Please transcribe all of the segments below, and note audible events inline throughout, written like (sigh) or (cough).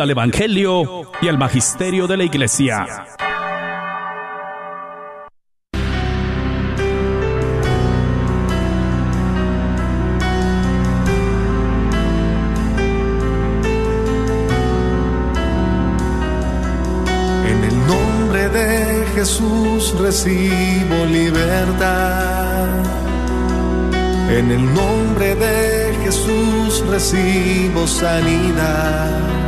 al Evangelio y al Magisterio de la Iglesia. En el nombre de Jesús recibo libertad. En el nombre de Jesús recibo sanidad.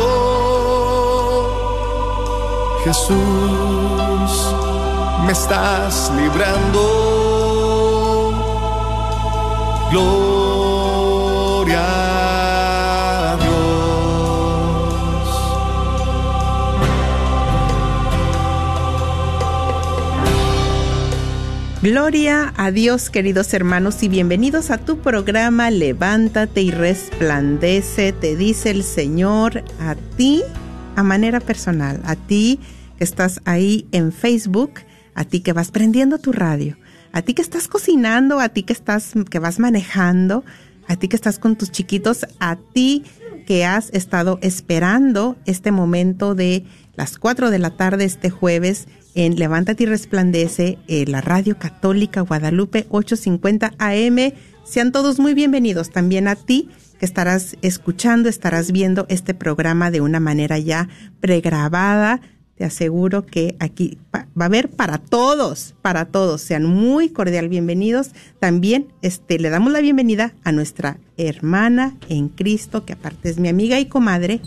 Jesús, me estás librando. Gloria a Dios. Gloria a Dios, queridos hermanos, y bienvenidos a tu programa Levántate y resplandece, te dice el Señor a ti a manera personal, a ti que estás ahí en Facebook, a ti que vas prendiendo tu radio, a ti que estás cocinando, a ti que estás que vas manejando, a ti que estás con tus chiquitos, a ti que has estado esperando este momento de las 4 de la tarde este jueves en Levántate y Resplandece, en la Radio Católica Guadalupe 850 AM. Sean todos muy bienvenidos también a ti que estarás escuchando, estarás viendo este programa de una manera ya pregrabada. Te aseguro que aquí va a haber para todos, para todos. Sean muy cordial bienvenidos. También este, le damos la bienvenida a nuestra hermana en Cristo, que aparte es mi amiga y comadre,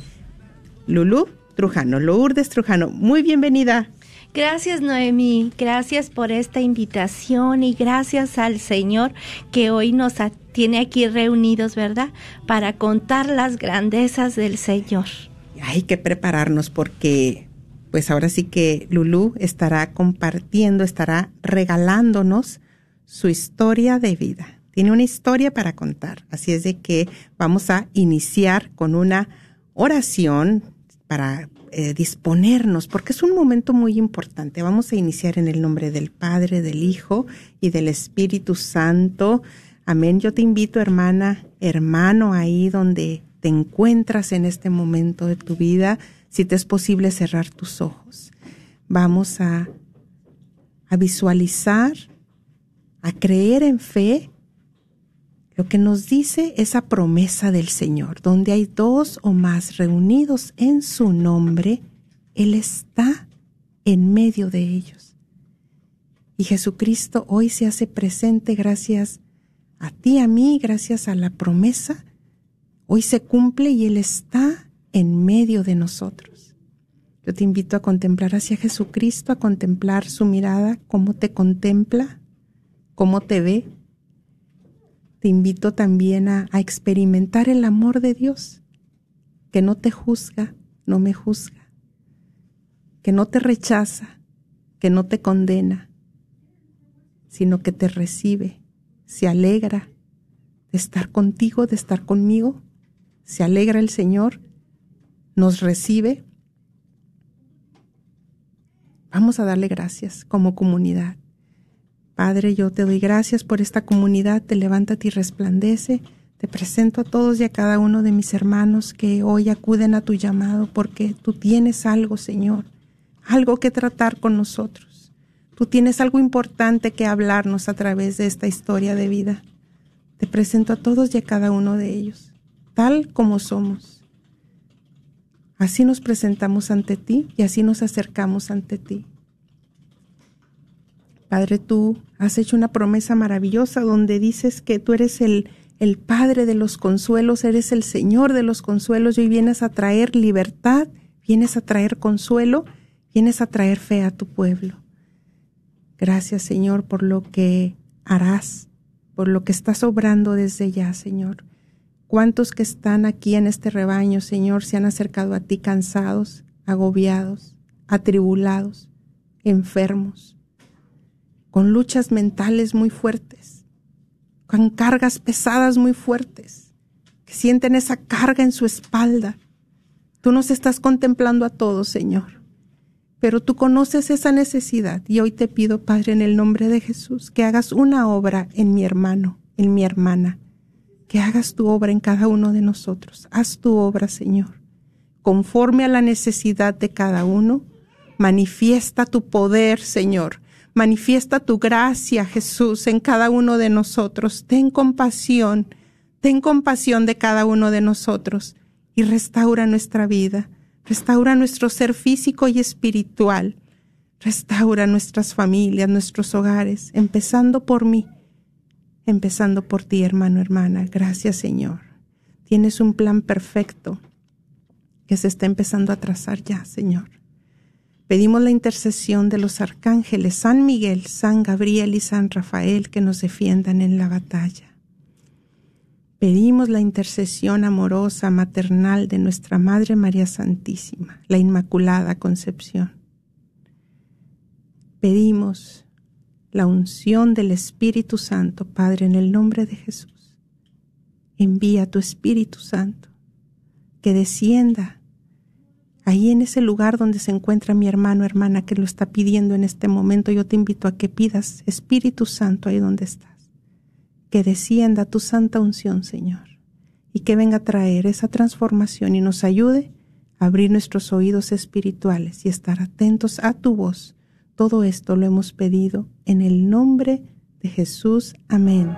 Lulu Trujano, Lourdes Trujano. Muy bienvenida. Gracias Noemí, gracias por esta invitación y gracias al Señor que hoy nos tiene aquí reunidos, ¿verdad? Para contar las grandezas del Señor. Hay que prepararnos porque pues ahora sí que Lulú estará compartiendo, estará regalándonos su historia de vida. Tiene una historia para contar, así es de que vamos a iniciar con una oración para eh, disponernos, porque es un momento muy importante. Vamos a iniciar en el nombre del Padre, del Hijo y del Espíritu Santo. Amén. Yo te invito, hermana, hermano, ahí donde te encuentras en este momento de tu vida, si te es posible cerrar tus ojos. Vamos a, a visualizar, a creer en fe lo que nos dice esa promesa del Señor, donde hay dos o más reunidos en su nombre, Él está en medio de ellos. Y Jesucristo hoy se hace presente gracias a ti, a mí, gracias a la promesa. Hoy se cumple y Él está en medio de nosotros. Yo te invito a contemplar hacia Jesucristo, a contemplar su mirada, cómo te contempla, cómo te ve, te invito también a, experimentar el amor de Dios, que no te juzga, no me juzga, que no te rechaza, que no te condena, sino que te recibe, se alegra de estar contigo, de estar conmigo, se alegra el Señor, nos recibe. Vamos a darle gracias como comunidad. Padre, yo te doy gracias por esta comunidad, te levántate y resplandece. Te presento a todos y a cada uno de mis hermanos que hoy acuden a tu llamado porque tú tienes algo, Señor, algo que tratar con nosotros. Tú tienes algo importante que hablarnos a través de esta historia de vida. Te presento a todos y a cada uno de ellos, tal como somos. Así nos presentamos ante ti y así nos acercamos ante ti. Padre, tú has hecho una promesa maravillosa donde dices que tú eres el, el Padre de los consuelos, eres el Señor de los consuelos y hoy vienes a traer libertad, vienes a traer consuelo, vienes a traer fe a tu pueblo. Gracias, Señor, por lo que harás, por lo que estás obrando desde ya, Señor. ¿Cuántos que están aquí en este rebaño, Señor, se han acercado a ti cansados, agobiados, atribulados, enfermos, con luchas mentales muy fuertes, con cargas pesadas muy fuertes, que sienten esa carga en su espalda? Tú nos estás contemplando a todos, Señor pero tú conoces esa necesidad y hoy te pido, Padre, en el nombre de Jesús, que hagas una obra en mi hermano, en mi hermana, que hagas tu obra en cada uno de nosotros. Haz tu obra, Señor, conforme a la necesidad de cada uno. Manifiesta tu poder, Señor. Manifiesta tu gracia, Jesús, en cada uno de nosotros. Ten compasión, ten compasión de cada uno de nosotros y restaura nuestra vida. Restaura nuestro ser físico y espiritual. Restaura nuestras familias, nuestros hogares, empezando por mí, empezando por ti, hermano, hermana. Gracias, Señor. Tienes un plan perfecto que se está empezando a trazar ya, Señor. Pedimos la intercesión de los arcángeles San Miguel, San Gabriel y San Rafael que nos defiendan en la batalla. Pedimos la intercesión amorosa, maternal de nuestra Madre María Santísima, la Inmaculada Concepción. Pedimos la unción del Espíritu Santo, Padre, en el nombre de Jesús. Envía tu Espíritu Santo, que descienda ahí en ese lugar donde se encuentra mi hermano, hermana, que lo está pidiendo en este momento. Yo te invito a que pidas Espíritu Santo ahí donde estás que descienda tu santa unción, Señor, y que venga a traer esa transformación y nos ayude a abrir nuestros oídos espirituales y estar atentos a tu voz. Todo esto lo hemos pedido en el nombre de Jesús. Amén.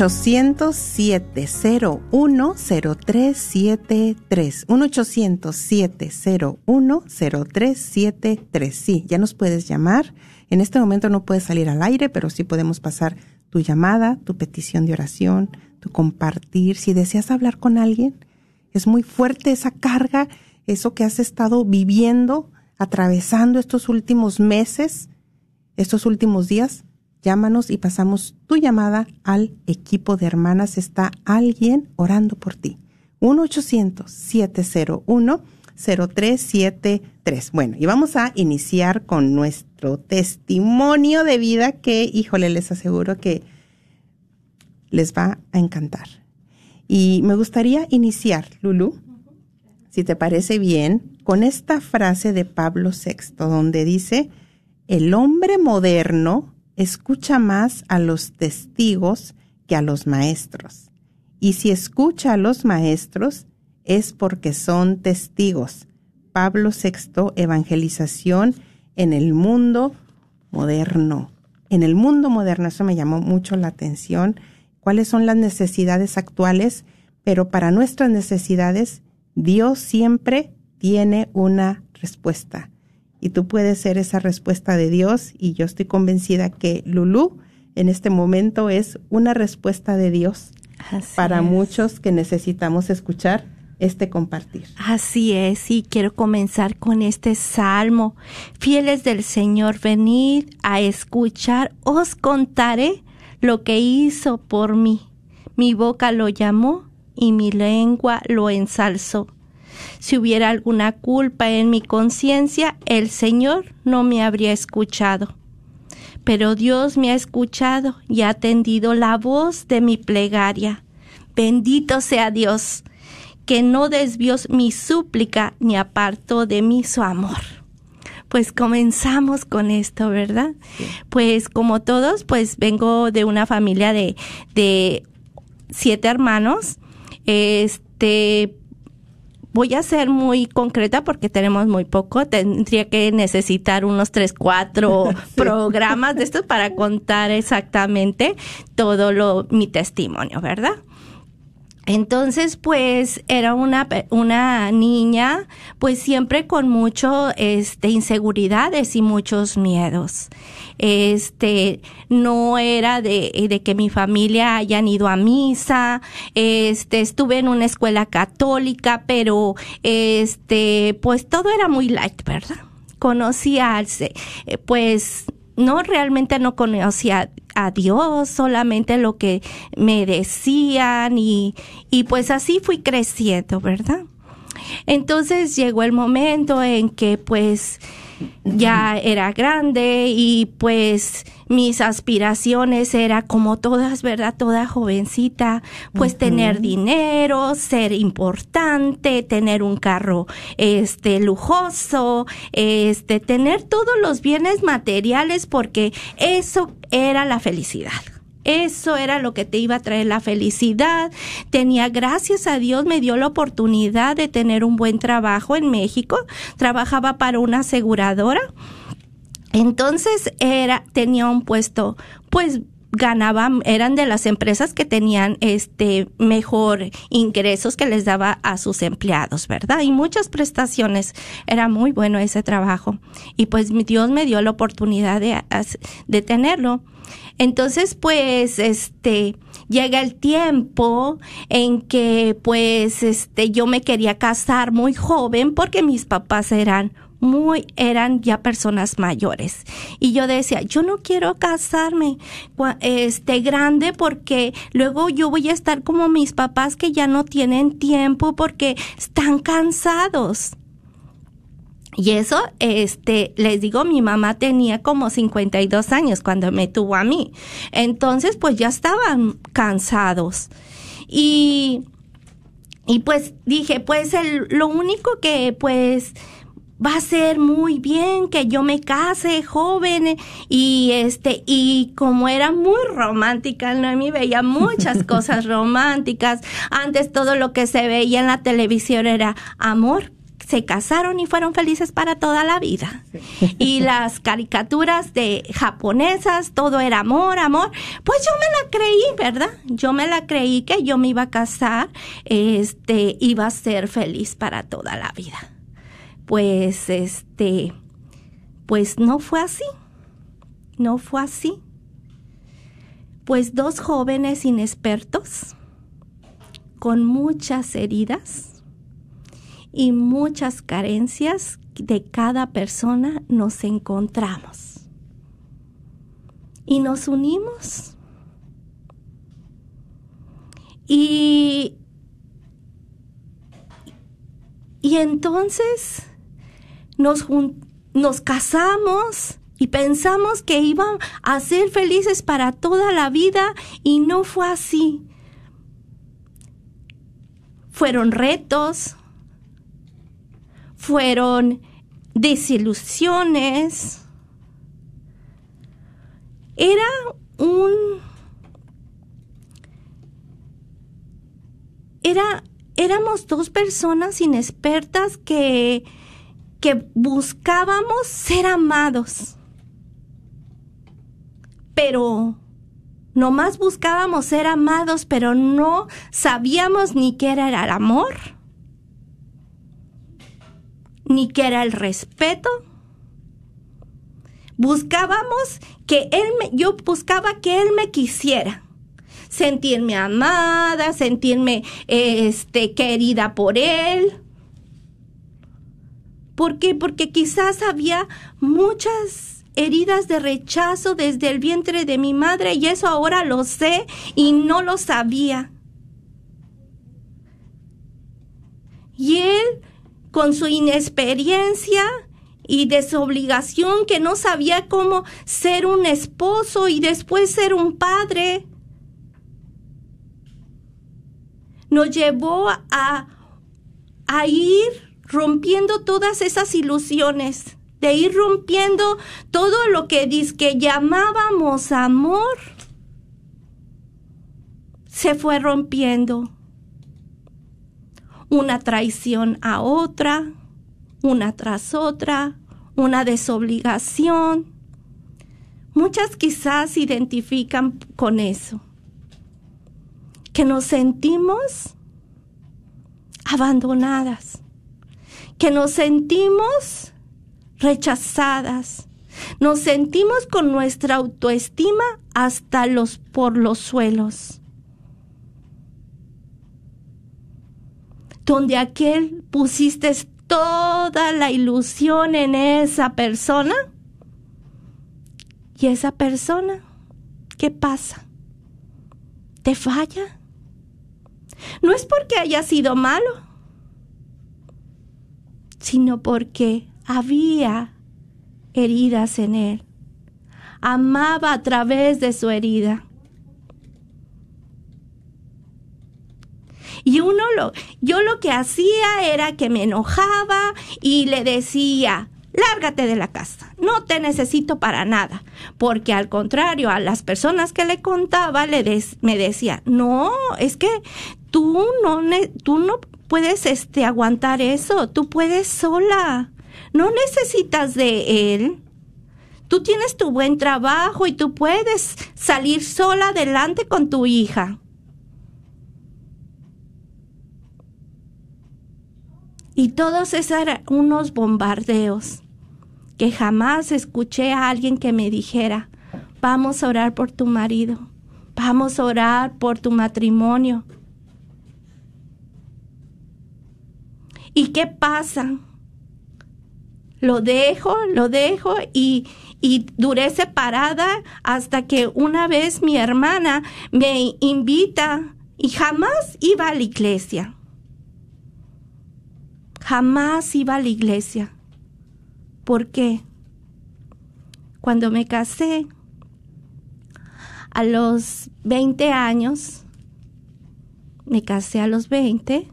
807-010373. 1-800-701-0373. Sí, ya nos puedes llamar. En este momento no puedes salir al aire, pero sí podemos pasar tu llamada, tu petición de oración, tu compartir. Si deseas hablar con alguien, es muy fuerte esa carga, eso que has estado viviendo, atravesando estos últimos meses, estos últimos días. Llámanos y pasamos tu llamada al equipo de hermanas. Está alguien orando por ti. 1-800-701-0373. Bueno, y vamos a iniciar con nuestro testimonio de vida que, híjole, les aseguro que les va a encantar. Y me gustaría iniciar, Lulu, si te parece bien, con esta frase de Pablo VI, donde dice, el hombre moderno escucha más a los testigos que a los maestros. Y si escucha a los maestros, es porque son testigos. Pablo VI, Evangelización en el mundo moderno. En el mundo moderno, eso me llamó mucho la atención. ¿Cuáles son las necesidades actuales? Pero para nuestras necesidades, Dios siempre tiene una respuesta. Y tú puedes ser esa respuesta de Dios y yo estoy convencida que Lulú en este momento es una respuesta de Dios Así para es. muchos que necesitamos escuchar este compartir. Así es, y quiero comenzar con este salmo. Fieles del Señor, venid a escuchar, os contaré lo que hizo por mí. Mi boca lo llamó y mi lengua lo ensalzó. Si hubiera alguna culpa en mi conciencia, el Señor no me habría escuchado. Pero Dios me ha escuchado y ha atendido la voz de mi plegaria. Bendito sea Dios, que no desvió mi súplica ni apartó de mí su amor. Pues comenzamos con esto, ¿verdad? Pues como todos, pues vengo de una familia de, de siete hermanos. Este, voy a ser muy concreta porque tenemos muy poco. Tendría que necesitar unos tres, cuatro (laughs) programas de estos para contar exactamente todo lo, mi testimonio, ¿verdad? Entonces, pues era una, una niña, pues siempre con mucho, este, inseguridades y muchos miedos. Este, no era de, de que mi familia hayan ido a misa, este, estuve en una escuela católica, pero, este, pues todo era muy light, ¿verdad? Conocía eh, pues, no realmente no conocía a Dios, solamente lo que me decían y, y pues así fui creciendo, ¿verdad? Entonces llegó el momento en que pues ya era grande y pues mis aspiraciones era como todas, ¿verdad? Toda jovencita, pues tener dinero, ser importante, tener un carro este lujoso, este tener todos los bienes materiales porque eso era la felicidad. Eso era lo que te iba a traer la felicidad. Tenía, gracias a Dios, me dio la oportunidad de tener un buen trabajo en México. Trabajaba para una aseguradora. Entonces era, tenía un puesto, pues ganaba, eran de las empresas que tenían este mejor ingresos que les daba a sus empleados, ¿verdad? Y muchas prestaciones. Era muy bueno ese trabajo. Y pues Dios me dio la oportunidad de, de tenerlo. Entonces, pues, este, llega el tiempo en que, pues, este, yo me quería casar muy joven porque mis papás eran muy, eran ya personas mayores. Y yo decía, yo no quiero casarme, este, grande porque luego yo voy a estar como mis papás que ya no tienen tiempo porque están cansados. Y eso, este, les digo, mi mamá tenía como 52 años cuando me tuvo a mí. Entonces, pues ya estaban cansados. Y, y pues dije, pues lo único que pues va a ser muy bien que yo me case joven y este y como era muy romántica Noemi veía muchas (laughs) cosas románticas antes todo lo que se veía en la televisión era amor se casaron y fueron felices para toda la vida. Y las caricaturas de japonesas, todo era amor, amor. Pues yo me la creí, ¿verdad? Yo me la creí que yo me iba a casar, este, iba a ser feliz para toda la vida. Pues, este, pues no fue así. No fue así. Pues dos jóvenes inexpertos, con muchas heridas, y muchas carencias de cada persona nos encontramos. Y nos unimos. Y, y entonces nos, nos casamos y pensamos que iban a ser felices para toda la vida y no fue así. Fueron retos, fueron desilusiones. Era un... Era, éramos dos personas inexpertas que, que buscábamos ser amados. Pero nomás buscábamos ser amados, pero no sabíamos ni qué era el amor ni qué era el respeto. Buscábamos que él me, yo buscaba que él me quisiera. Sentirme amada, sentirme este querida por él. ¿Por qué? Porque quizás había muchas heridas de rechazo desde el vientre de mi madre y eso ahora lo sé y no lo sabía. Y él, con su inexperiencia y desobligación, que no sabía cómo ser un esposo y después ser un padre, nos llevó a, a ir rompiendo todas esas ilusiones, de ir rompiendo todo lo que que llamábamos amor, se fue rompiendo. Una traición a otra, una tras otra, una desobligación. Muchas quizás se identifican con eso, que nos sentimos abandonadas, que nos sentimos rechazadas, nos sentimos con nuestra autoestima hasta los por los suelos. donde aquel pusiste toda la ilusión en esa persona. Y esa persona, ¿qué pasa? ¿Te falla? No es porque haya sido malo, sino porque había heridas en él. Amaba a través de su herida. Y uno lo, yo lo que hacía era que me enojaba y le decía, lárgate de la casa, no te necesito para nada. Porque al contrario, a las personas que le contaba, le me decía, no, es que tú no, tú no puedes este, aguantar eso, tú puedes sola, no necesitas de él. Tú tienes tu buen trabajo y tú puedes salir sola adelante con tu hija. Y todos esos eran unos bombardeos que jamás escuché a alguien que me dijera, vamos a orar por tu marido, vamos a orar por tu matrimonio. ¿Y qué pasa? Lo dejo, lo dejo y, y duré separada hasta que una vez mi hermana me invita y jamás iba a la iglesia jamás iba a la iglesia. ¿Por qué? Cuando me casé, a los 20 años, me casé a los 20,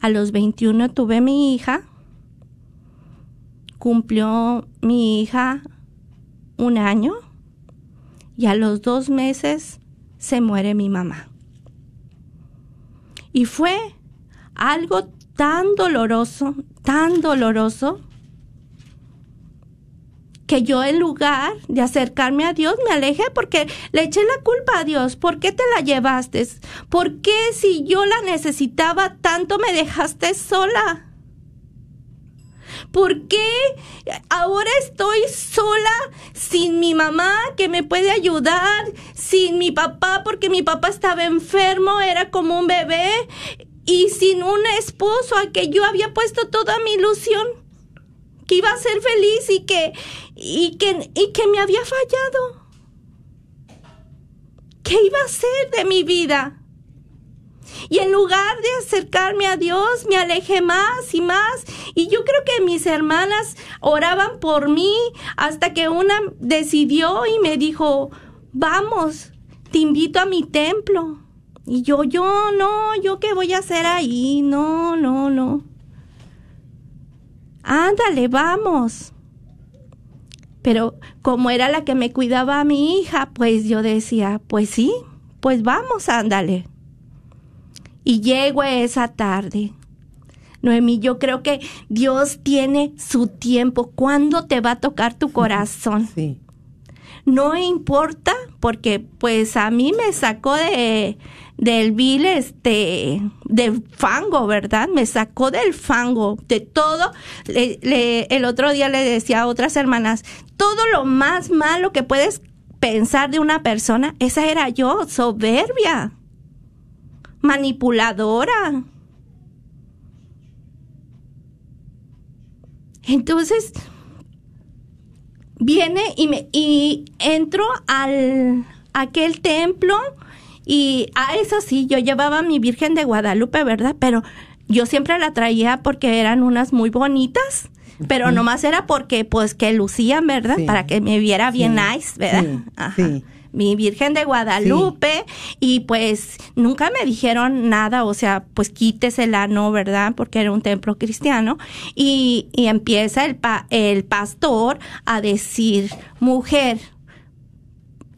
a los 21 tuve mi hija, cumplió mi hija un año y a los dos meses se muere mi mamá. Y fue algo tan doloroso, tan doloroso, que yo en lugar de acercarme a Dios me alejé porque le eché la culpa a Dios. ¿Por qué te la llevaste? ¿Por qué si yo la necesitaba tanto me dejaste sola? ¿Por qué ahora estoy sola sin mi mamá que me puede ayudar? Sin mi papá porque mi papá estaba enfermo, era como un bebé y sin un esposo a que yo había puesto toda mi ilusión que iba a ser feliz y que y que y que me había fallado. ¿Qué iba a ser de mi vida? Y en lugar de acercarme a Dios, me alejé más y más. Y yo creo que mis hermanas oraban por mí hasta que una decidió y me dijo, vamos, te invito a mi templo. Y yo, yo, no, yo qué voy a hacer ahí, no, no, no. Ándale, vamos. Pero como era la que me cuidaba a mi hija, pues yo decía, pues sí, pues vamos, ándale. Y llego esa tarde. Noemí, yo creo que Dios tiene su tiempo. ¿Cuándo te va a tocar tu (laughs) corazón? Sí. No importa porque pues a mí me sacó de del vil este de fango, ¿verdad? Me sacó del fango, de todo. El otro día le decía a otras hermanas, todo lo más malo que puedes pensar de una persona, esa era yo, soberbia, manipuladora. Entonces, viene y me y entro al aquel templo y a eso sí yo llevaba a mi Virgen de Guadalupe, ¿verdad? Pero yo siempre la traía porque eran unas muy bonitas, pero nomás era porque pues que lucían, ¿verdad? Sí. Para que me viera bien Sí, nice, ¿verdad? sí, (laughs) Ajá. Mi Virgen de Guadalupe y pues nunca me dijeron nada, o sea, pues quítesela, ¿no? ¿Verdad? Porque era un templo cristiano y, y empieza el, pa- el pastor a decir, mujer,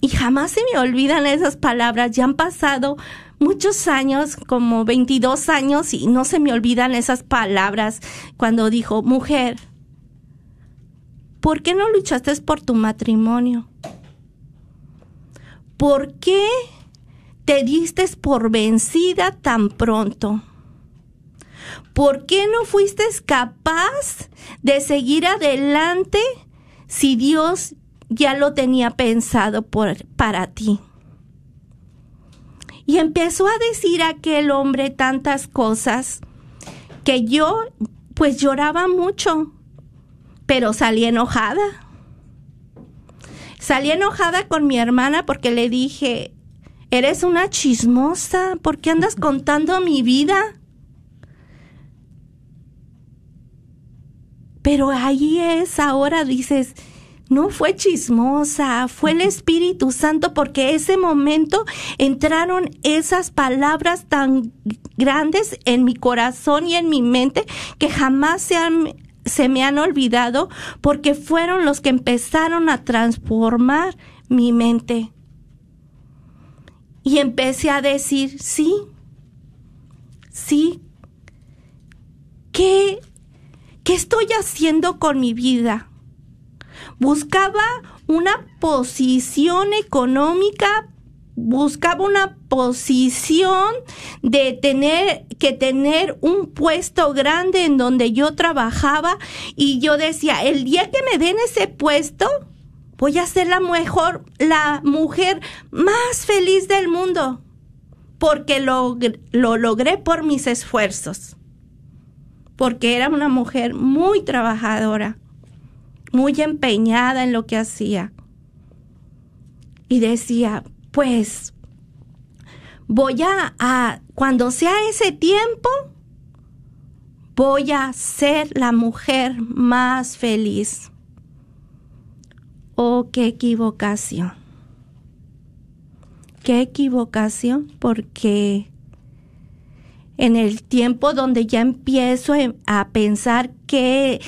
y jamás se me olvidan esas palabras. Ya han pasado muchos años, como 22 años, y no se me olvidan esas palabras cuando dijo, mujer, ¿por qué no luchaste por tu matrimonio? ¿Por qué te diste por vencida tan pronto? ¿Por qué no fuiste capaz de seguir adelante si Dios ya lo tenía pensado por, para ti? Y empezó a decir aquel hombre tantas cosas que yo pues lloraba mucho, pero salí enojada. Salí enojada con mi hermana porque le dije, eres una chismosa, ¿por qué andas (laughs) contando mi vida? Pero ahí es, ahora dices, no fue chismosa, fue el Espíritu Santo porque ese momento entraron esas palabras tan grandes en mi corazón y en mi mente que jamás se han se me han olvidado porque fueron los que empezaron a transformar mi mente. Y empecé a decir, sí, sí, ¿qué, qué estoy haciendo con mi vida? Buscaba una posición económica, buscaba una posición de tener que tener un puesto grande en donde yo trabajaba y yo decía, el día que me den ese puesto, voy a ser la mejor, la mujer más feliz del mundo, porque lo, lo logré por mis esfuerzos, porque era una mujer muy trabajadora, muy empeñada en lo que hacía. Y decía, pues voy a, a, cuando sea ese tiempo, voy a ser la mujer más feliz. Oh, qué equivocación. Qué equivocación, porque en el tiempo donde ya empiezo a pensar que,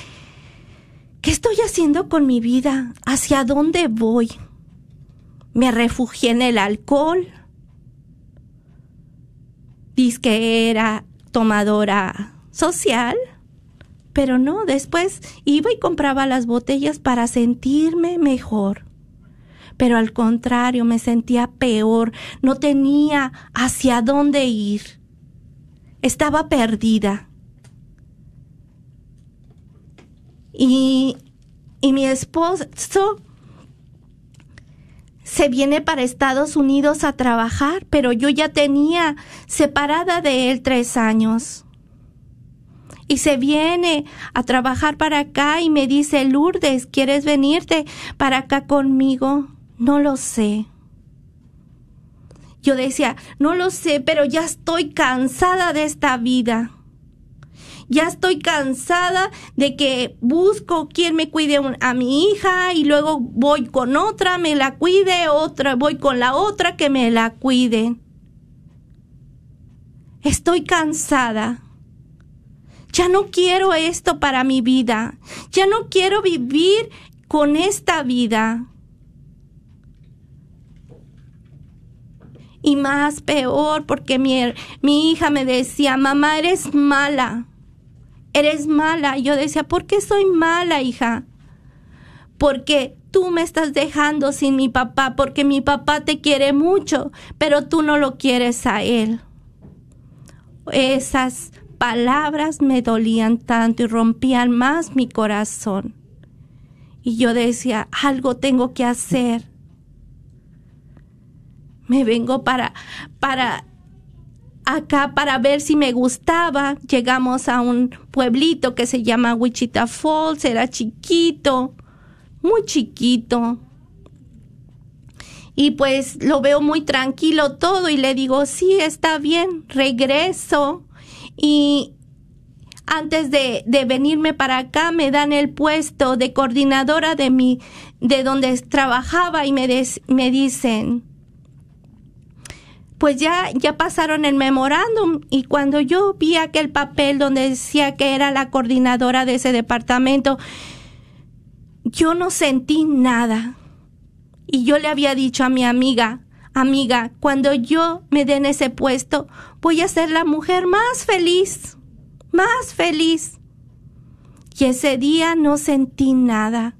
¿qué estoy haciendo con mi vida? ¿Hacia dónde voy? Me refugié en el alcohol. Dice que era tomadora social, pero no, después iba y compraba las botellas para sentirme mejor. Pero al contrario, me sentía peor, no tenía hacia dónde ir. Estaba perdida. Y, y mi esposo se viene para Estados Unidos a trabajar, pero yo ya tenía separada de él tres años. Y se viene a trabajar para acá y me dice, Lourdes, ¿quieres venirte para acá conmigo? No lo sé. Yo decía, no lo sé, pero ya estoy cansada de esta vida. Ya estoy cansada de que busco quien me cuide a mi hija y luego voy con otra, me la cuide, otra, voy con la otra que me la cuide. Estoy cansada. Ya no quiero esto para mi vida. Ya no quiero vivir con esta vida. Y más peor porque mi, mi hija me decía, mamá, eres mala eres mala. Y yo decía, ¿por qué soy mala, hija? Porque tú me estás dejando sin mi papá porque mi papá te quiere mucho, pero tú no lo quieres a él. Esas palabras me dolían tanto y rompían más mi corazón. Y yo decía, algo tengo que hacer. Me vengo para, para acá para ver si me gustaba. Llegamos a un pueblito que se llama Wichita Falls, era chiquito, muy chiquito. Y pues lo veo muy tranquilo todo y le digo, sí, está bien, regreso. Y antes de, de venirme para acá me dan el puesto de coordinadora de mi, de donde trabajaba y me, des- me dicen, pues ya, ya pasaron el memorándum y cuando yo vi aquel papel donde decía que era la coordinadora de ese departamento, yo no sentí nada. Y yo le había dicho a mi amiga, amiga, cuando yo me den ese puesto, voy a ser la mujer más feliz, más feliz. Y ese día no sentí nada.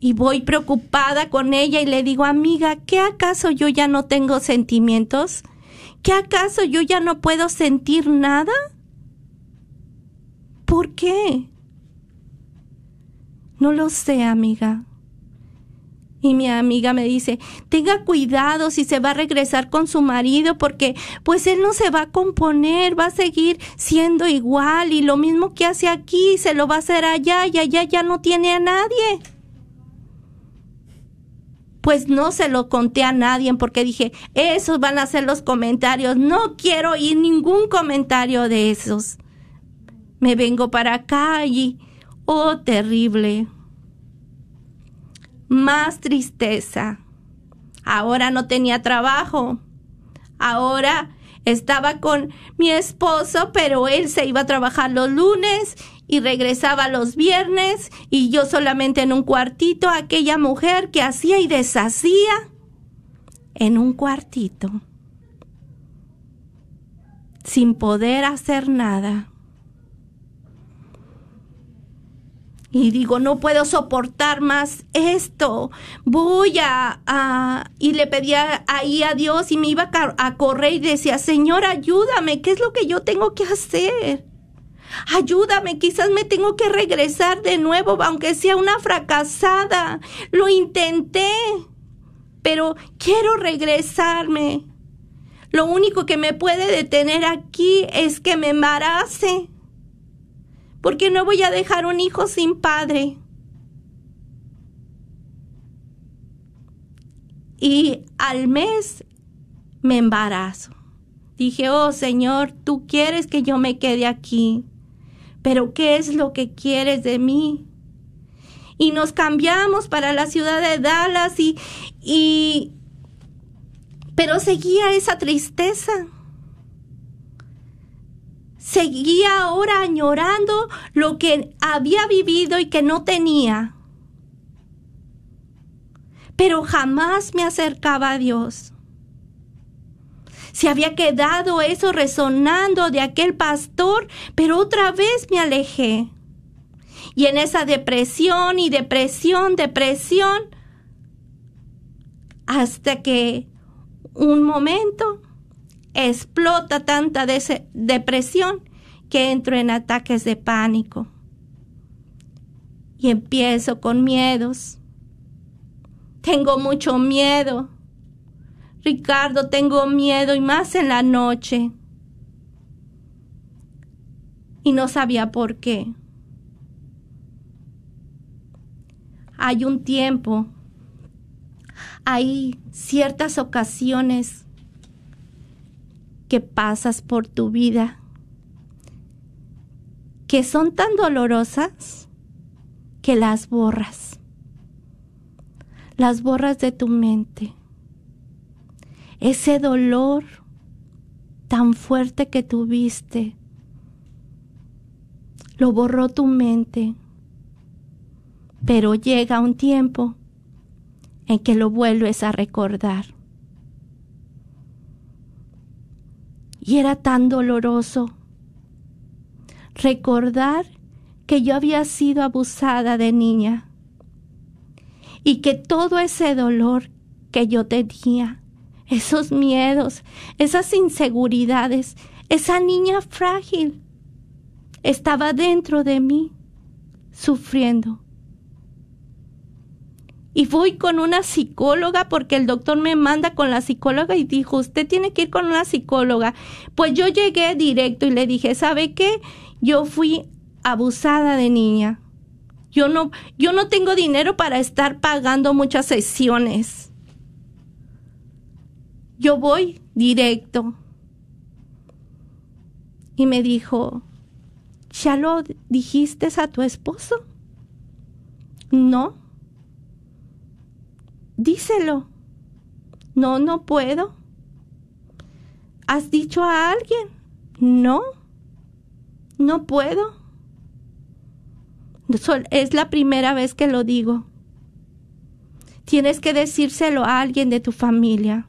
Y voy preocupada con ella y le digo, amiga, ¿qué acaso yo ya no tengo sentimientos? ¿Qué acaso yo ya no puedo sentir nada? ¿Por qué? No lo sé, amiga. Y mi amiga me dice, tenga cuidado si se va a regresar con su marido porque pues él no se va a componer, va a seguir siendo igual y lo mismo que hace aquí se lo va a hacer allá y allá ya no tiene a nadie. Pues no se lo conté a nadie porque dije, esos van a ser los comentarios, no quiero oír ningún comentario de esos. Me vengo para acá y, oh, terrible más tristeza. Ahora no tenía trabajo. Ahora estaba con mi esposo, pero él se iba a trabajar los lunes y regresaba los viernes y yo solamente en un cuartito, aquella mujer que hacía y deshacía en un cuartito, sin poder hacer nada. Y digo, no puedo soportar más esto. Voy a... y le pedía ahí a Dios y me iba a, a, correr y decía, Señor, ayúdame, ¿qué es lo que yo tengo que hacer? Ayúdame, quizás me tengo que regresar de nuevo, aunque sea una fracasada. Lo intenté, pero quiero regresarme. Lo único que me puede detener aquí es que me embarace porque no voy a dejar un hijo sin padre. Y al mes me embarazo. Dije, oh Señor, tú quieres que yo me quede aquí, pero ¿qué es lo que quieres de mí? Y nos cambiamos para la ciudad de Dallas y, y pero seguía esa tristeza seguía ahora añorando lo que había vivido y que no tenía. Pero jamás me acercaba a Dios. Se había quedado eso resonando de aquel pastor, pero otra vez me alejé. Y en esa depresión y depresión, depresión, hasta que un momento explota tanta depresión que entro en ataques de pánico y empiezo con miedos. Tengo mucho miedo. Ricardo, tengo miedo y más en la noche. Y no sabía por qué. Hay un tiempo, hay ciertas ocasiones que pasas por tu vida que son tan dolorosas que las borras. Las borras de tu mente. Ese dolor tan fuerte que tuviste lo borró tu mente. Pero llega un tiempo en que lo vuelves a recordar. Y era tan doloroso recordar que yo había sido abusada de niña y que todo ese dolor que yo tenía, esos miedos, esas inseguridades, esa niña frágil estaba dentro de mí, sufriendo. Y voy con una psicóloga porque el doctor me manda con la psicóloga y dijo, usted tiene que ir con una psicóloga. Pues yo llegué directo y le dije, ¿sabe qué? Yo fui abusada de niña. Yo no, yo no tengo dinero para estar pagando muchas sesiones. Yo voy directo. Y me dijo, ¿ya lo dijiste a tu esposo? No. Díselo. No, no puedo. ¿Has dicho a alguien? No. No puedo. Es la primera vez que lo digo. Tienes que decírselo a alguien de tu familia.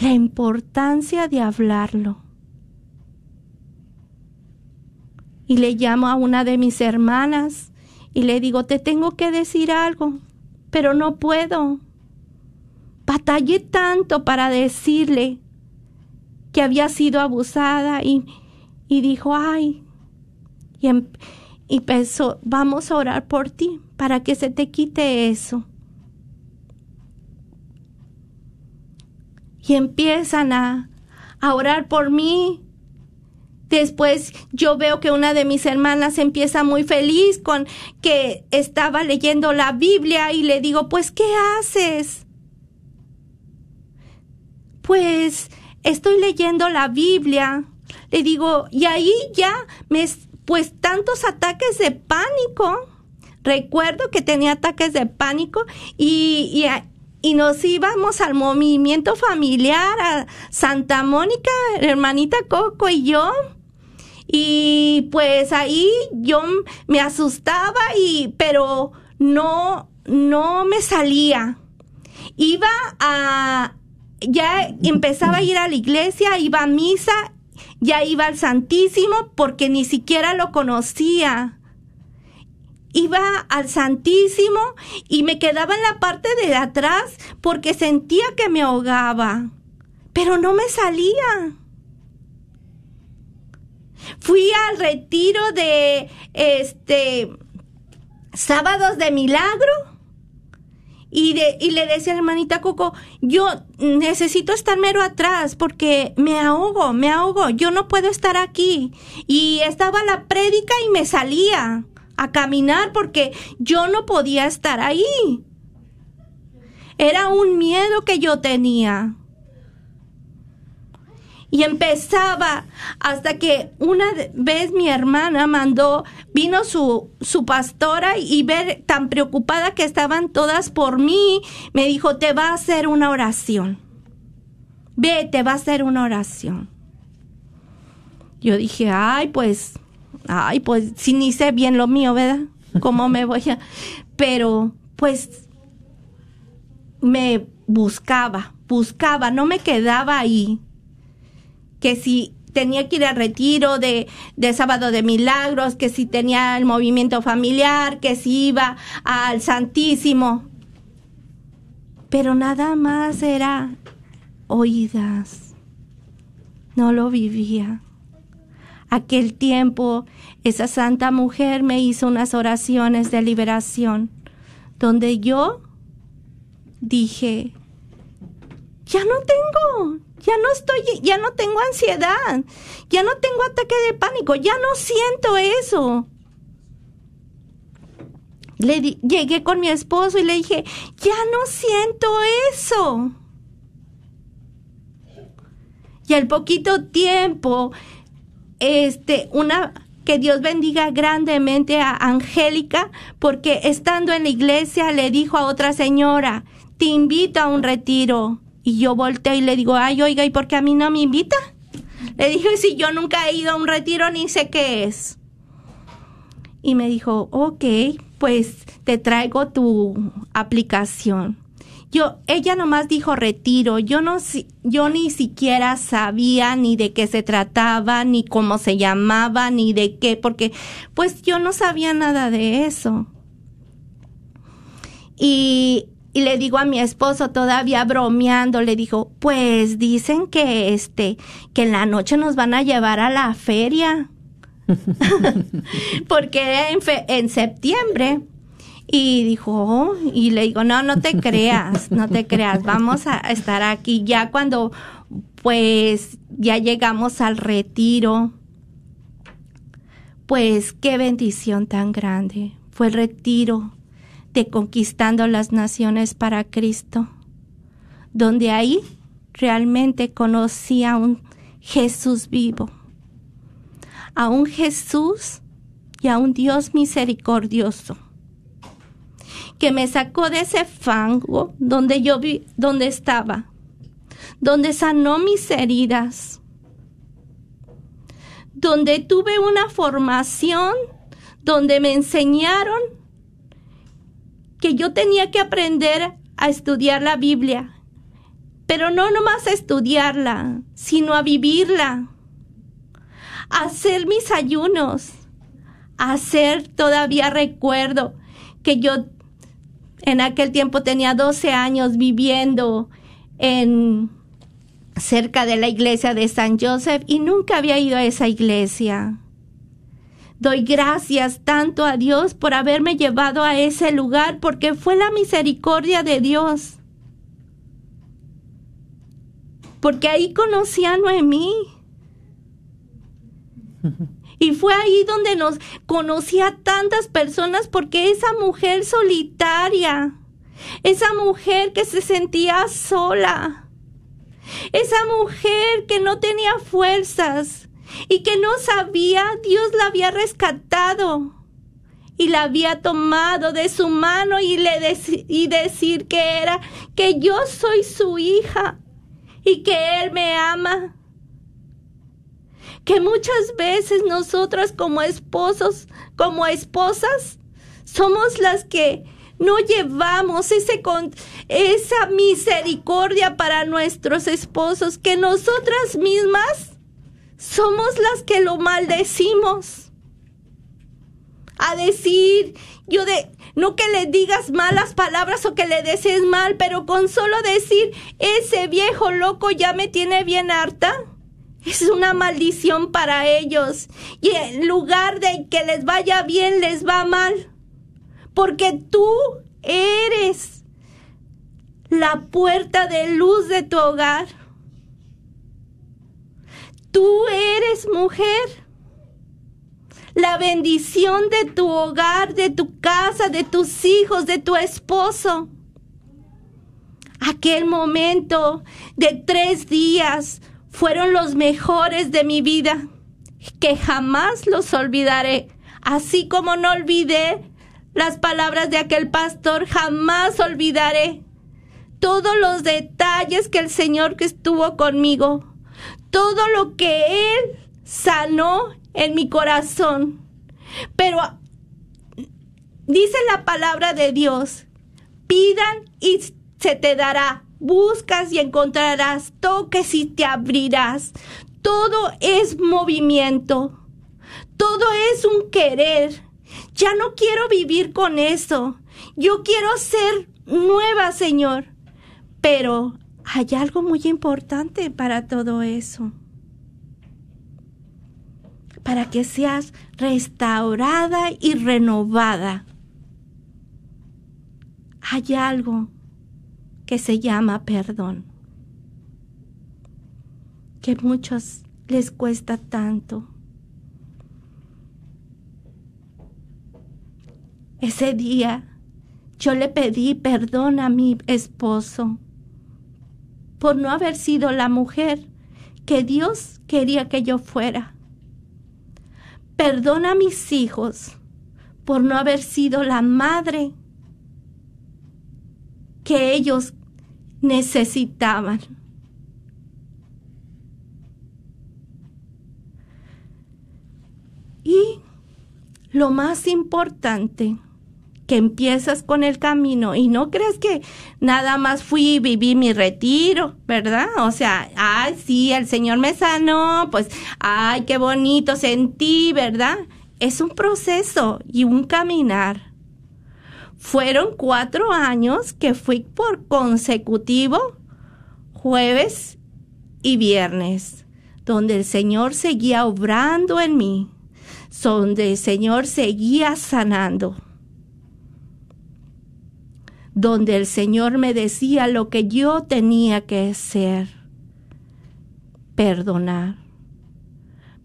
La importancia de hablarlo. Y le llamo a una de mis hermanas y le digo, te tengo que decir algo, pero no puedo. Batallé tanto para decirle que había sido abusada y, y dijo, ay, y, em, y pensó, vamos a orar por ti para que se te quite eso. Y empiezan a, a orar por mí. Después yo veo que una de mis hermanas empieza muy feliz con que estaba leyendo la Biblia y le digo, pues, ¿qué haces? Pues estoy leyendo la Biblia. Le digo, y ahí ya me, pues tantos ataques de pánico. Recuerdo que tenía ataques de pánico y, y, nos íbamos al movimiento familiar, a Santa Mónica, hermanita Coco y yo. Y pues ahí yo me asustaba y, pero no, no me salía. Iba a, ya empezaba a ir a la iglesia, iba a misa ya iba al Santísimo porque ni siquiera lo conocía. Iba al Santísimo y me quedaba en la parte de atrás porque sentía que me ahogaba, pero no me salía. Fui al retiro de este sábados de milagro y, de, y le decía a la hermanita Coco, yo necesito estar mero atrás porque me ahogo, me ahogo, yo no puedo estar aquí. Y estaba la prédica y me salía a caminar porque yo no podía estar ahí. Era un miedo que yo tenía y empezaba hasta que una vez mi hermana mandó, vino su, su pastora y ver tan preocupada que estaban todas por mí, me dijo, te va a hacer una oración. Ve, te va a hacer una oración. Yo dije, ay, pues, ay, pues, si ni sé bien lo mío, ¿verdad? ¿Cómo me voy a...? Pero, pues, me buscaba, buscaba, no me quedaba ahí que si tenía que ir al retiro de, de sábado de milagros, que si tenía el movimiento familiar, que si iba al Santísimo. Pero nada más era oídas. No lo vivía. Aquel tiempo, esa santa mujer me hizo unas oraciones de liberación, donde yo dije, ya no tengo, ya no estoy, ya no tengo ansiedad, ya no tengo ataque de pánico, ya no siento eso. Le llegué con mi esposo y le dije, ya no siento eso. Y al poquito tiempo, este, una, que Dios bendiga grandemente a Angélica, porque estando en la iglesia le dijo a otra señora, te invito a un retiro. Y yo volteo y le digo, ay, oiga, ¿y por qué a mí no me invita? Le dije, si yo nunca he ido a un retiro ni sé qué es. Y me dijo, ok, pues te traigo tu aplicación. Yo, ella nomás dijo retiro. Yo no, yo ni siquiera sabía ni de qué se trataba, ni cómo se llamaba, ni de qué, porque pues yo no sabía nada de eso. Y, y le digo a mi esposo todavía bromeando, le dijo, pues dicen que este, que en la noche nos van a llevar a la feria. (laughs) (laughs) Porque en, fe- en septiembre. Y dijo, "Oh", y le digo, no, no te creas, no te creas, vamos a estar aquí ya cuando, pues, ya llegamos al retiro. Pues, qué bendición tan grande. Fue el retiro de Conquistando las Naciones para Cristo, donde ahí realmente conocí a un Jesús vivo, a un Jesús y a un Dios misericordioso que me sacó de ese fango donde yo vi, donde estaba, donde sanó mis heridas, donde tuve una formación, donde me enseñaron que yo tenía que aprender a estudiar la Biblia, pero no nomás a estudiarla, sino a vivirla, a hacer mis ayunos, a hacer, todavía recuerdo que yo en aquel tiempo tenía 12 años viviendo en cerca de la iglesia de San Joseph y nunca había ido a esa iglesia. Doy gracias tanto a Dios por haberme llevado a ese lugar porque fue la misericordia de Dios. Porque ahí conocí a Noemí. (laughs) Y fue ahí donde nos conocí a tantas personas porque esa mujer solitaria, esa mujer que se sentía sola, esa mujer que no tenía fuerzas y que no sabía, Dios la había rescatado y la había tomado de su mano y, le deci- y decir que era, que yo soy su hija y que Él me ama que muchas veces nosotras como esposos, como esposas, somos las que no llevamos ese con, esa misericordia para nuestros esposos, que nosotras mismas somos las que lo maldecimos. A decir, yo de, no que le digas malas palabras o que le desees mal, pero con solo decir, ese viejo loco ya me tiene bien harta. Es una maldición para ellos. Y en lugar de que les vaya bien, les va mal. Porque tú eres la puerta de luz de tu hogar. Tú eres mujer. La bendición de tu hogar, de tu casa, de tus hijos, de tu esposo. Aquel momento de tres días fueron los mejores de mi vida, que jamás los olvidaré. Así como no olvidé las palabras de aquel pastor, jamás olvidaré todos los detalles que el Señor que estuvo conmigo, todo lo que Él sanó en mi corazón. Pero dice la palabra de Dios, pidan y se te dará, buscas y encontrarás, toques y te abrirás. Todo es movimiento, todo es un querer. Ya no quiero vivir con eso. Yo quiero ser nueva, Señor. Pero hay algo muy importante para todo eso. Para que seas restaurada y renovada. Hay algo que se llama perdón. Que muchos les cuesta tanto. Ese día yo le pedí perdón a mi esposo por no haber sido la mujer que Dios quería que yo fuera. Perdón a mis hijos por no haber sido la madre que ellos necesitaban. Y lo más importante, que empiezas con el camino y no crees que nada más fui y viví mi retiro, ¿verdad? O sea, ay, sí, el Señor me sanó, pues, ay, qué bonito sentí, ¿verdad? Es un proceso y un caminar. Fueron cuatro años que fui por consecutivo jueves y viernes, donde el Señor seguía obrando en mí, donde el Señor seguía sanando, donde el Señor me decía lo que yo tenía que hacer, perdonar,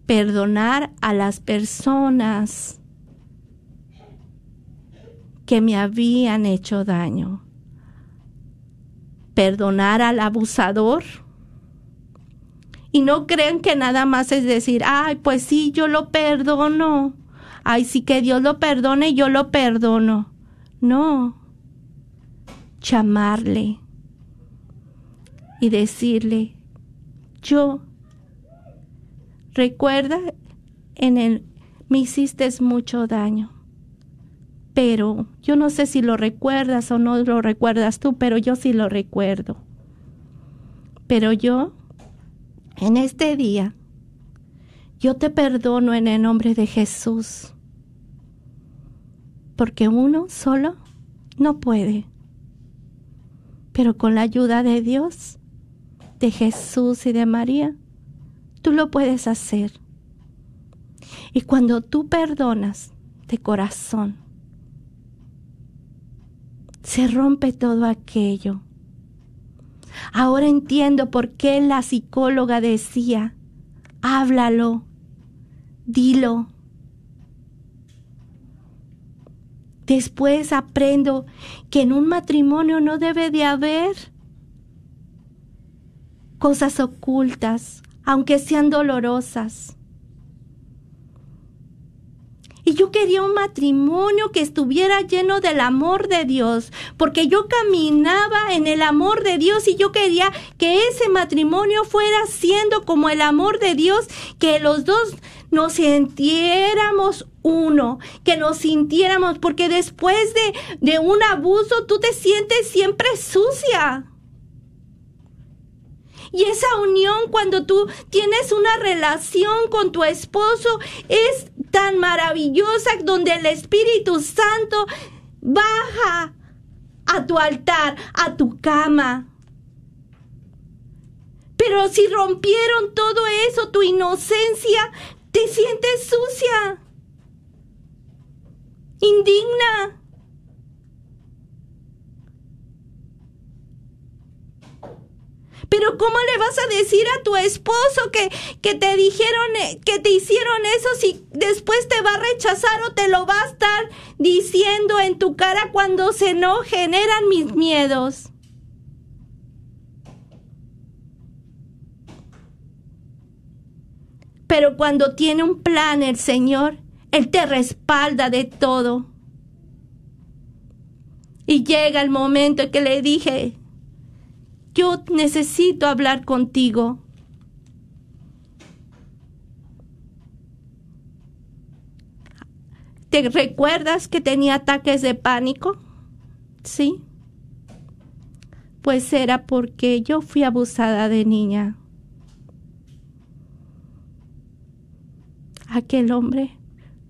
perdonar a las personas que me habían hecho daño. Perdonar al abusador. Y no crean que nada más es decir, ay, pues sí, yo lo perdono. Ay, sí que Dios lo perdone, yo lo perdono. No. Llamarle y decirle, yo, recuerda, en el, me hiciste mucho daño pero yo no sé si lo recuerdas o no lo recuerdas tú, pero yo sí lo recuerdo. Pero yo, en este día, yo te perdono en el nombre de Jesús, porque uno solo no puede, pero con la ayuda de Dios, de Jesús y de María, tú lo puedes hacer. Y cuando tú perdonas de corazón, se rompe todo aquello. Ahora entiendo por qué la psicóloga decía, háblalo, dilo. Después aprendo que en un matrimonio no debe de haber cosas ocultas, aunque sean dolorosas. Y yo quería un matrimonio que estuviera lleno del amor de Dios, porque yo caminaba en el amor de Dios y yo quería que ese matrimonio fuera siendo como el amor de Dios, que los dos nos sintiéramos uno, que nos sintiéramos, porque después de, de un abuso tú te sientes siempre sucia. Y esa unión cuando tú tienes una relación con tu esposo es tan maravillosa donde el Espíritu Santo baja a tu altar, a tu cama. Pero si rompieron todo eso, tu inocencia, te sientes sucia, indigna. Pero ¿cómo le vas a decir a tu esposo que, que te dijeron, eh, que te hicieron eso si después te va a rechazar o te lo va a estar diciendo en tu cara cuando se no generan mis miedos? Pero cuando tiene un plan el Señor, Él te respalda de todo. Y llega el momento en que le dije, yo necesito hablar contigo. ¿Te recuerdas que tenía ataques de pánico? Sí. Pues era porque yo fui abusada de niña. Aquel hombre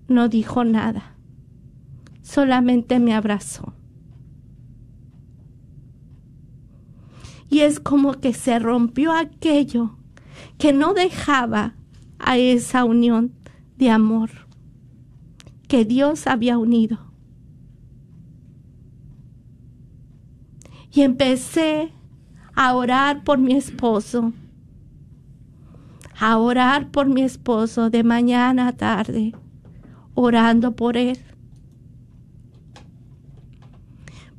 no dijo nada, solamente me abrazó. Y es como que se rompió aquello que no dejaba a esa unión de amor que Dios había unido. Y empecé a orar por mi esposo, a orar por mi esposo de mañana a tarde, orando por él,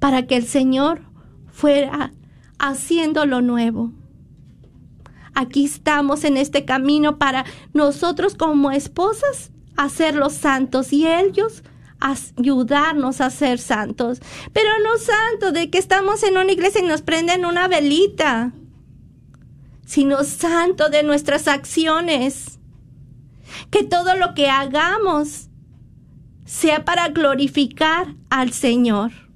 para que el Señor fuera haciendo lo nuevo. Aquí estamos en este camino para nosotros como esposas hacer los santos y ellos ayudarnos a ser santos. Pero no santo de que estamos en una iglesia y nos prenden una velita, sino santo de nuestras acciones. Que todo lo que hagamos sea para glorificar al Señor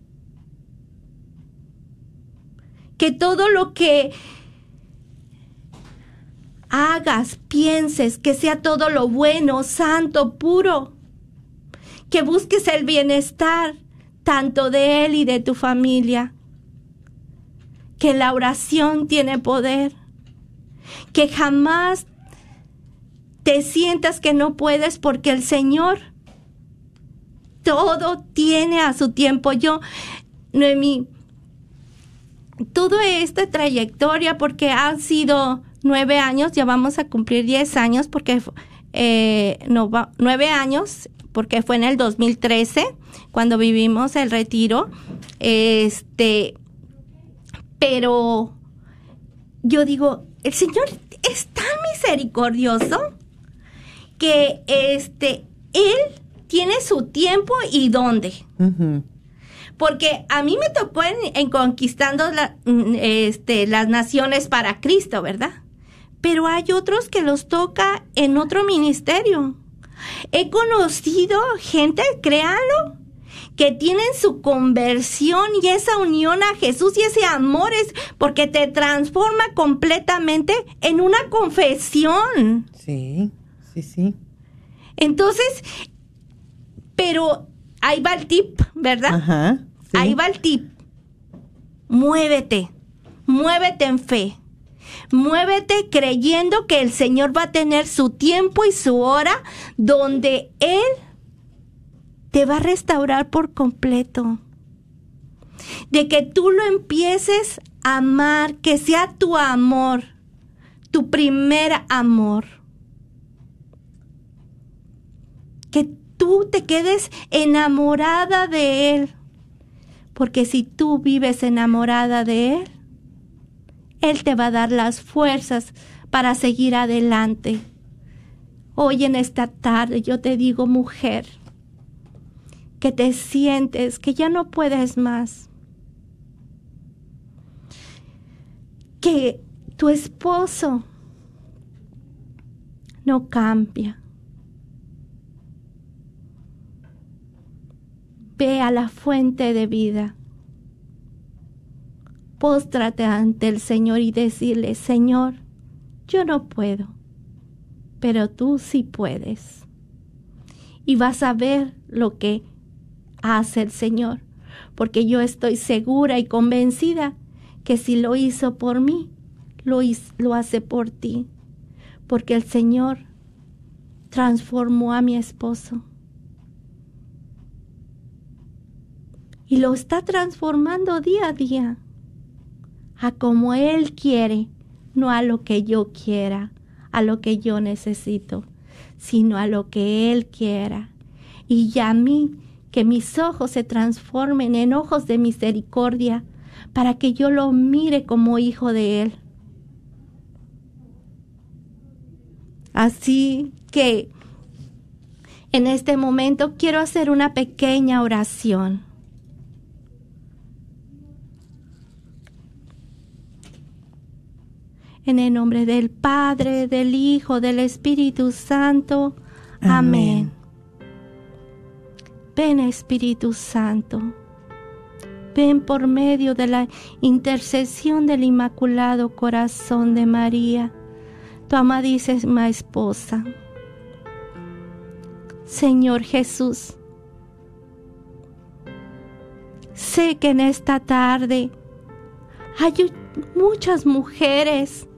que todo lo que hagas, pienses, que sea todo lo bueno, santo, puro, que busques el bienestar tanto de él y de tu familia. Que la oración tiene poder. Que jamás te sientas que no puedes porque el Señor todo tiene a su tiempo. Yo, Noemí, toda esta trayectoria, porque han sido nueve años, ya vamos a cumplir diez años, porque eh, nueve años, porque fue en el 2013 cuando vivimos el retiro. Este, pero yo digo, el Señor es tan misericordioso que este, Él tiene su tiempo y dónde. Porque a mí me tocó en, conquistando mm, este, las naciones para Cristo, ¿verdad? Pero hay otros que los toca en otro ministerio. He conocido gente, créanlo, que tienen su conversión y esa unión a Jesús y ese amor es porque te transforma completamente en una confesión. Sí, sí, sí. Entonces, pero ahí va el tip, ¿verdad? Ajá. Ahí va el tip. Muévete, muévete en fe. Muévete creyendo que el Señor va a tener su tiempo y su hora donde Él te va a restaurar por completo. De que tú lo empieces a amar, que sea tu amor, tu primer amor. Que tú te quedes enamorada de Él. Porque si tú vives enamorada de Él, Él te va a dar las fuerzas para seguir adelante. Hoy en esta tarde yo te digo, mujer, que te sientes que ya no puedes más. Que tu esposo no cambia. Ve a la fuente de vida. Póstrate ante el Señor y decirle, Señor, yo no puedo, pero tú sí puedes. Y vas a ver lo que hace el Señor, porque yo estoy segura y convencida que si lo hizo por mí, lo, lo hace por ti, porque el Señor transformó a mi esposo. Y lo está transformando día a día, a como Él quiere, no a lo que yo quiera, a lo que yo necesito, sino a lo que Él quiera. Y ya a mí, que mis ojos se transformen en ojos de misericordia, para que yo lo mire como hijo de Él. Así que en este momento quiero hacer una pequeña oración. En el nombre del Padre, del Hijo, del Espíritu Santo. Amén. Amén. Ven Espíritu Santo. Ven por medio de la intercesión del Inmaculado Corazón de María, tu amadísima esposa. Señor Jesús, sé que en esta tarde hay muchas mujeres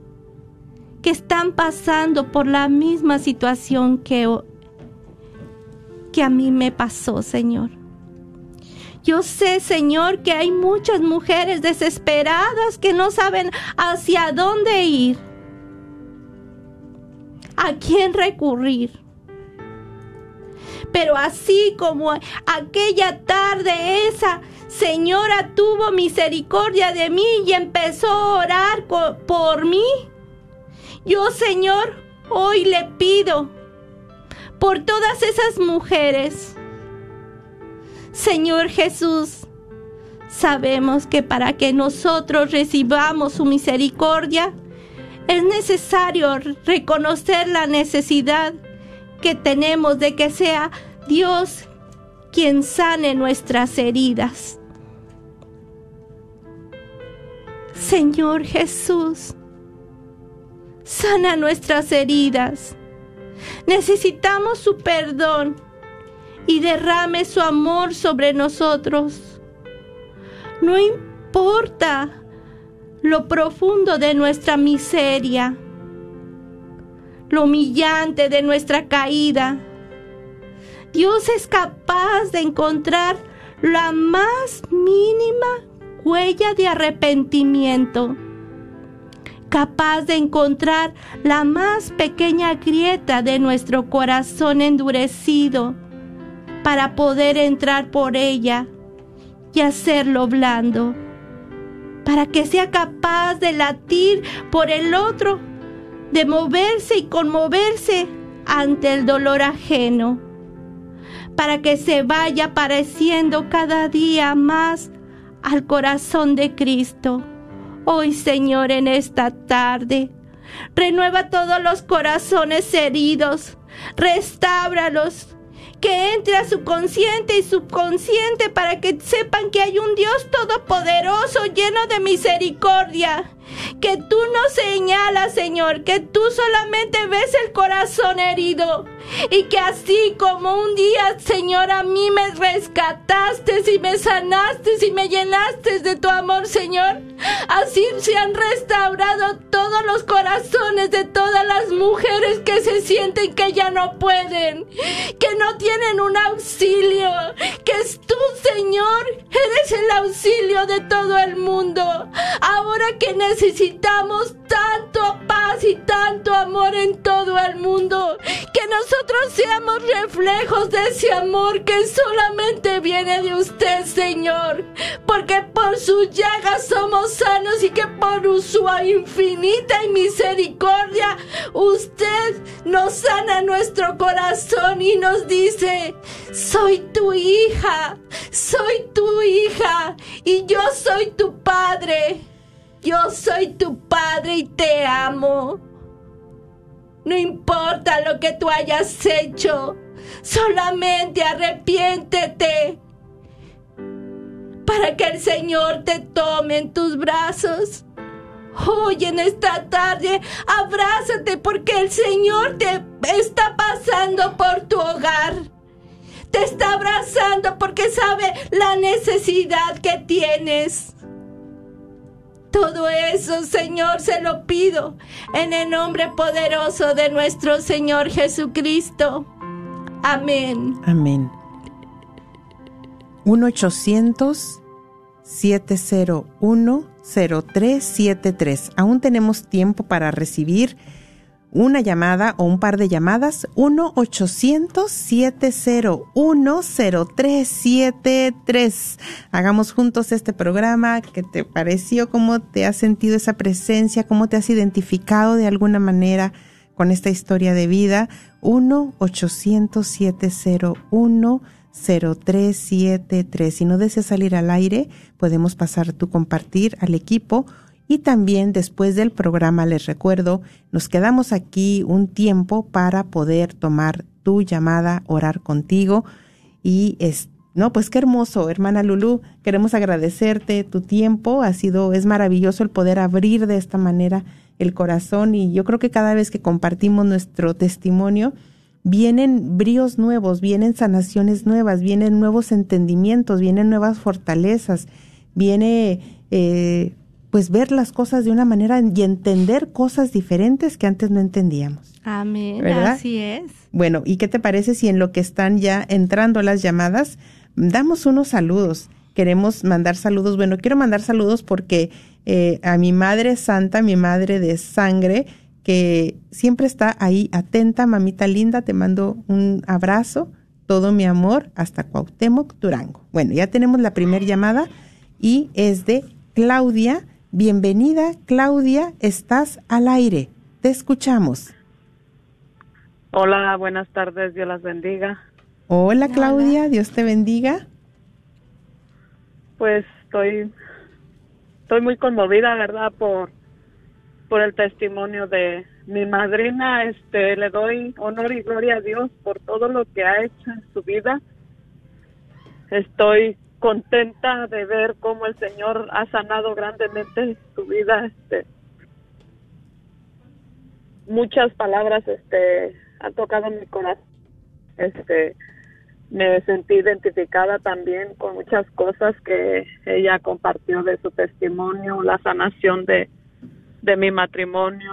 que están pasando por la misma situación que, que a mí me pasó, Señor. Yo sé, Señor, que hay muchas mujeres desesperadas que no saben hacia dónde ir, a quién recurrir. Pero así como aquella tarde esa señora tuvo misericordia de mí y empezó a orar por mí, yo, Señor, hoy le pido por todas esas mujeres. Señor Jesús, sabemos que para que nosotros recibamos su misericordia, es necesario reconocer la necesidad que tenemos de que sea Dios quien sane nuestras heridas. Señor Jesús, sana nuestras heridas. Necesitamos su perdón. y derrame su amor sobre nosotros. No importa lo profundo de nuestra miseria, lo humillante de nuestra caída. Dios es capaz de encontrar la más mínima huella de arrepentimiento, capaz de encontrar la más pequeña grieta de nuestro corazón endurecido para poder entrar por ella y hacerlo blando, para que sea capaz de latir por el otro, de moverse y conmoverse ante el dolor ajeno, para que se vaya pareciendo cada día más al corazón de Cristo. Hoy, Señor, en esta tarde, renueva todos los corazones heridos, restábralos, que entre a su consciente y subconsciente para que sepan que hay un Dios todopoderoso lleno de misericordia. Que tú nos señalas, Señor, que tú solamente ves el corazón herido y que así como un día, Señor, a mí me rescataste y me sanaste y me llenaste de tu amor, Señor, así se han restaurado todos los corazones de todas las mujeres que se sienten que ya no pueden, que no tienen un auxilio, que es tú, Señor, eres el auxilio de todo el mundo. Ahora que necesitamos tanto paz y tanto amor en todo el mundo, que nosotros seamos reflejos de ese amor que solamente viene de usted, Señor, porque por sus llagas somos sanos y que por su infinita y misericordia usted nos sana nuestro corazón y nos dice, soy tu hija, soy tu hija y yo soy tu padre. Yo soy tu padre y te amo. No importa lo que tú hayas hecho, solamente arrepiéntete para que el Señor te tome en tus brazos. Hoy en esta tarde, abrázate porque el Señor te está pasando por tu hogar. Te está abrazando porque sabe la necesidad que tienes. Todo eso, Señor, se lo pido en el nombre poderoso de nuestro Señor Jesucristo. Amén. Amén. 1-800-701-0373. Aún tenemos tiempo para recibir una llamada o un par de llamadas. 1-800-701-0373. Hagamos juntos este programa. ¿Qué te pareció? ¿Cómo te has sentido esa presencia? ¿Cómo te has identificado de alguna manera con esta historia de vida? 1-800-701-0373. Si no deseas salir al aire, podemos pasar tu compartir al equipo y también después del programa, les recuerdo, nos quedamos aquí un tiempo para poder tomar tu llamada, orar contigo. Y es, no, pues qué hermoso, hermana Lulú. Queremos agradecerte tu tiempo. Ha sido, es maravilloso el poder abrir de esta manera el corazón. Y yo creo que cada vez que compartimos nuestro testimonio, vienen bríos nuevos, vienen sanaciones nuevas, vienen nuevos entendimientos, vienen nuevas fortalezas, viene eh, pues ver las cosas de una manera y entender cosas diferentes que antes no entendíamos. Amén. ¿Verdad? Así es. Bueno, ¿y qué te parece si en lo que están ya entrando las llamadas, damos unos saludos? Queremos mandar saludos. Bueno, quiero mandar saludos porque eh, a mi madre santa, mi madre de sangre, que siempre está ahí atenta, mamita linda, te mando un abrazo, todo mi amor, hasta Cuauhtémoc, Durango. Bueno, ya tenemos la primera llamada y es de Claudia. Bienvenida, Claudia, estás al aire. Te escuchamos. Hola, buenas tardes, Dios las bendiga. Hola, Claudia, Dios te bendiga. Pues estoy, estoy muy conmovida, ¿verdad? Por, por el testimonio de mi madrina. Este, le doy honor y gloria a Dios por todo lo que ha hecho en su vida. Estoy contenta de ver cómo el Señor ha sanado grandemente su vida. Este, muchas palabras, este, han tocado mi corazón. Este, me sentí identificada también con muchas cosas que ella compartió de su testimonio, la sanación de, mi matrimonio,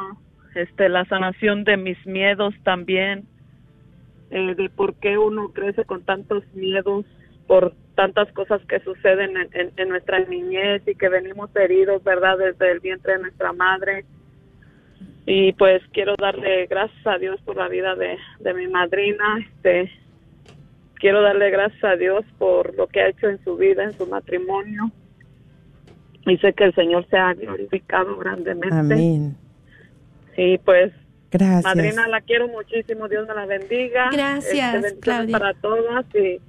este, la sanación de mis miedos también, eh, de por qué uno crece con tantos miedos por tantas cosas que suceden en, en, nuestra niñez y que venimos heridos, ¿verdad? Desde el vientre de nuestra madre. Y pues quiero darle gracias a Dios por la vida de, de mi madrina. Este, quiero darle gracias a Dios por lo que ha hecho en su vida, en su matrimonio. Y sé que el Señor se ha glorificado grandemente. Amén. Sí, pues Gracias. Madrina, la quiero muchísimo. Dios me la bendiga. Gracias, Este, Claudia. para todas y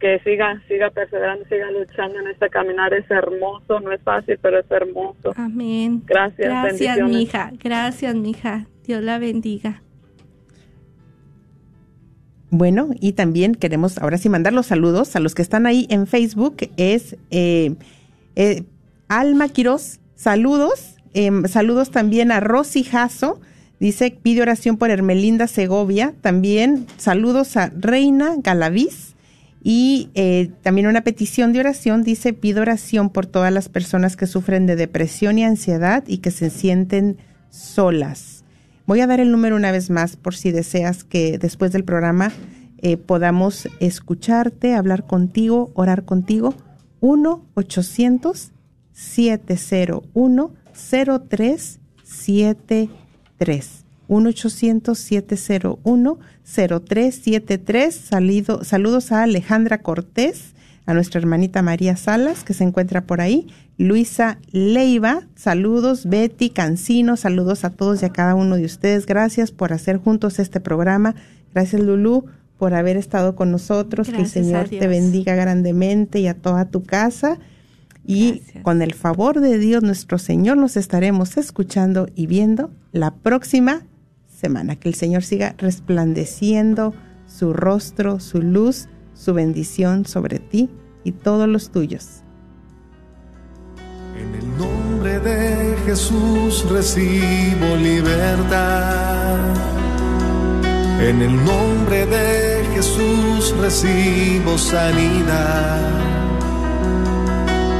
que siga, siga perseverando, siga luchando en este caminar. Es hermoso, no es fácil, pero es hermoso. Amén. Gracias, Gracias, mija. Gracias, mija. Dios la bendiga. Bueno, y también queremos ahora sí mandar los saludos a los que están ahí en Facebook. Es eh, eh, Alma Quiroz, saludos. Em, saludos también a Rosy Jasso. Dice, pide oración por Hermelinda Segovia. También saludos a Reina Galaviz. Y eh, también una petición de oración dice, pido oración por todas las personas que sufren de depresión y ansiedad y que se sienten solas. Voy a dar el número una vez más por si deseas que después del programa eh, podamos escucharte, hablar contigo, orar contigo. 1-800-701-0373. 1-800-701-0373. Salido- Saludos a Alejandra Cortés, a nuestra hermanita María Salas, que se encuentra por ahí. Luisa Leiva, saludos. Betty Cancino, saludos a todos y a cada uno de ustedes. Gracias por hacer juntos este programa. Gracias, Lulú, por haber estado con nosotros. Gracias que el Señor te bendiga grandemente y a toda tu casa. Y Gracias. con el favor de Dios, nuestro Señor, nos estaremos escuchando y viendo la próxima semana. Que el Señor siga resplandeciendo su rostro, su luz, su bendición sobre ti y todos los tuyos. En el nombre de Jesús recibo libertad. En el nombre de Jesús recibo sanidad.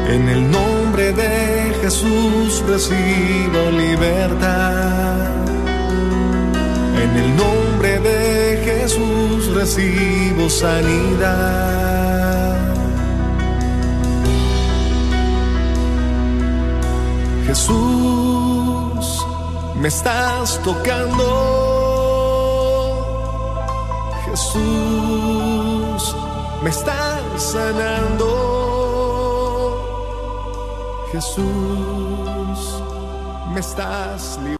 En el nombre de Jesús recibo libertad. En el nombre de Jesús recibo sanidad. Jesús, me estás tocando. Jesús, me estás sanando. Jesús, me estás librando.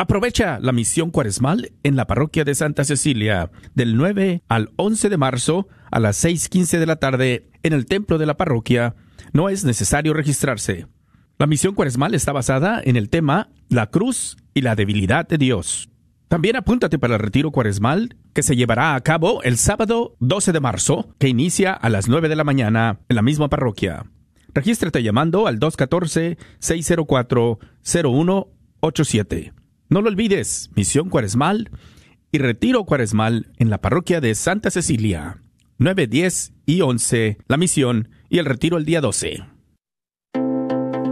Aprovecha la misión cuaresmal en la parroquia de Santa Cecilia del 9 al 11 de marzo a las 6.15 de la tarde en el templo de la parroquia. No es necesario registrarse. La misión cuaresmal está basada en el tema La cruz y la debilidad de Dios. También apúntate para el retiro cuaresmal que se llevará a cabo el sábado 12 de marzo, que inicia a las 9 de la mañana en la misma parroquia. Regístrate llamando al 214-604-0187. No lo olvides, misión cuaresmal y retiro cuaresmal en la parroquia de Santa Cecilia. 9, 10 y 11, la misión y el retiro el día 12.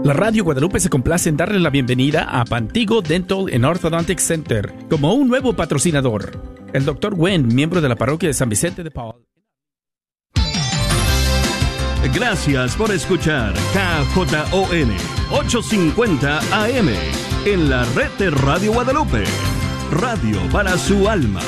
La Radio Guadalupe se complace en darle la bienvenida a Pantigo Dental and Orthodontic Center como un nuevo patrocinador. El Dr. Wen, miembro de la parroquia de San Vicente de Paul. Gracias por escuchar KJON 850 AM en la red de Radio Guadalupe. Radio para su alma.